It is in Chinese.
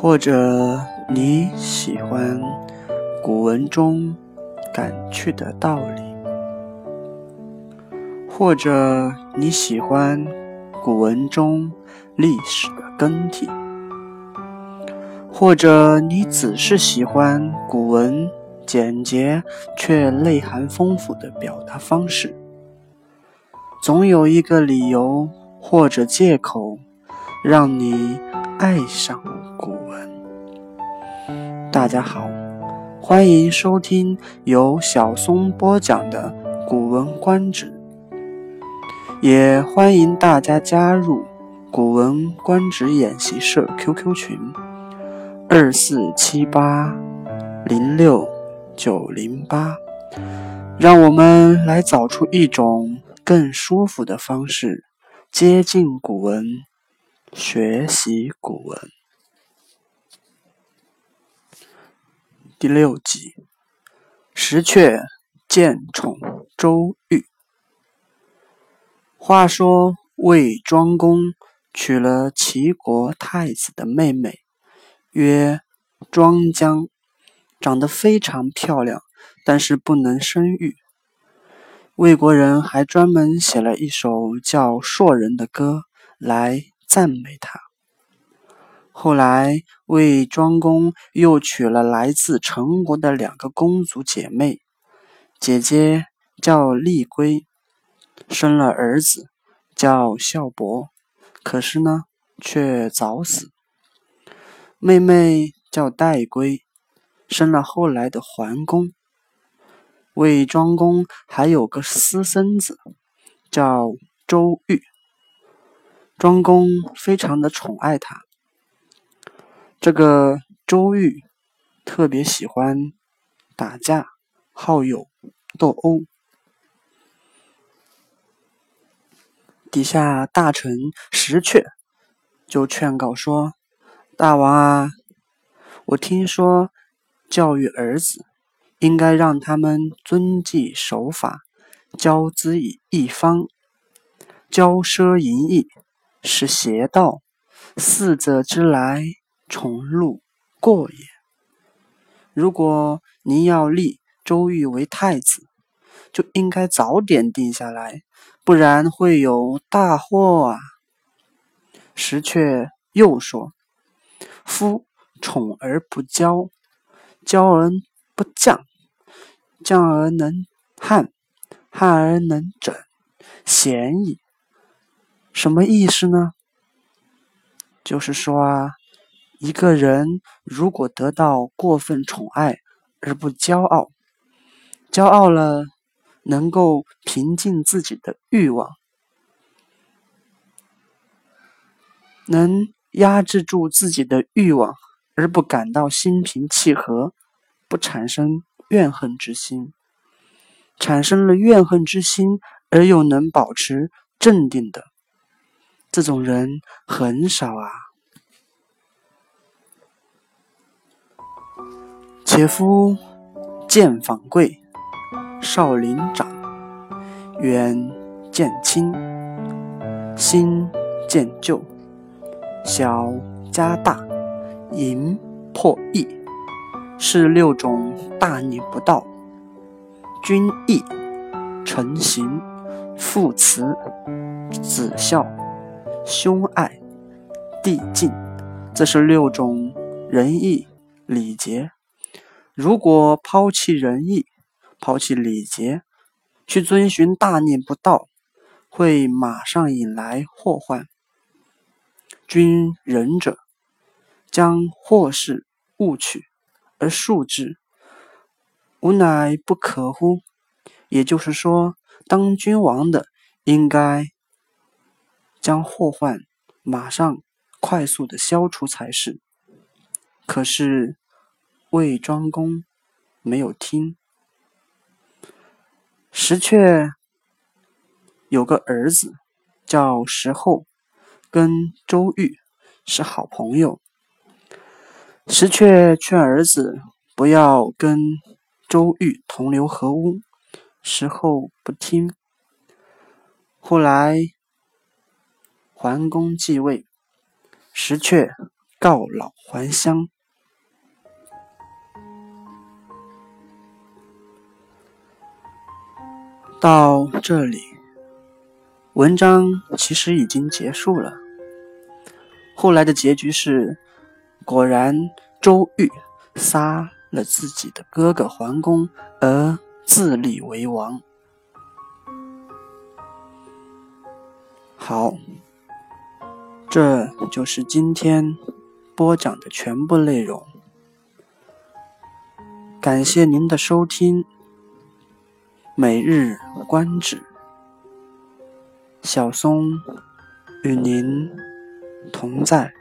或者你喜欢古文中感趣的道理，或者你喜欢古文中历史的更替，或者你只是喜欢古文简洁却内涵丰富的表达方式，总有一个理由或者借口让你爱上我。大家好，欢迎收听由小松播讲的《古文观止》，也欢迎大家加入《古文观止》演习社 QQ 群：二四七八零六九零八，让我们来找出一种更舒服的方式，接近古文，学习古文。第六集，石阙见宠周瑜。话说魏庄公娶了齐国太子的妹妹，曰庄姜，长得非常漂亮，但是不能生育。魏国人还专门写了一首叫《硕人》的歌来赞美她。后来，魏庄公又娶了来自陈国的两个公主姐妹，姐姐叫厉归，生了儿子叫孝伯，可是呢，却早死。妹妹叫戴归，生了后来的桓公。魏庄公还有个私生子，叫周瑜，庄公非常的宠爱他。这个周瑜特别喜欢打架，好勇斗殴。底下大臣石阙就劝告说：“大王啊，我听说教育儿子应该让他们遵纪守法，教之以一方，骄奢淫逸是邪道，四者之来。”宠禄过也。如果您要立周瑜为太子，就应该早点定下来，不然会有大祸啊。石阙又说：“夫宠而不骄，骄而不降，降而能汉，汉而能整，贤矣。”什么意思呢？就是说啊。一个人如果得到过分宠爱而不骄傲，骄傲了能够平静自己的欲望，能压制住自己的欲望而不感到心平气和，不产生怨恨之心，产生了怨恨之心而又能保持镇定的这种人很少啊。且夫见访贵，少林长，远见亲，新见旧，小加大，淫破义，是六种大逆不道。君义、臣行、父慈、子孝、兄爱、弟敬，这是六种仁义礼节。如果抛弃仁义，抛弃礼节，去遵循大逆不道，会马上引来祸患。君仁者，将祸事误取而恕之，吾乃不可乎？也就是说，当君王的应该将祸患马上快速的消除才是。可是。魏庄公没有听。石阙有个儿子叫石厚，跟周瑜是好朋友。石阙劝儿子不要跟周瑜同流合污，石厚不听。后来桓公继位，石阙告老还乡。到这里，文章其实已经结束了。后来的结局是，果然周瑜杀了自己的哥哥桓公，而自立为王。好，这就是今天播讲的全部内容。感谢您的收听。每日观止，小松与您同在。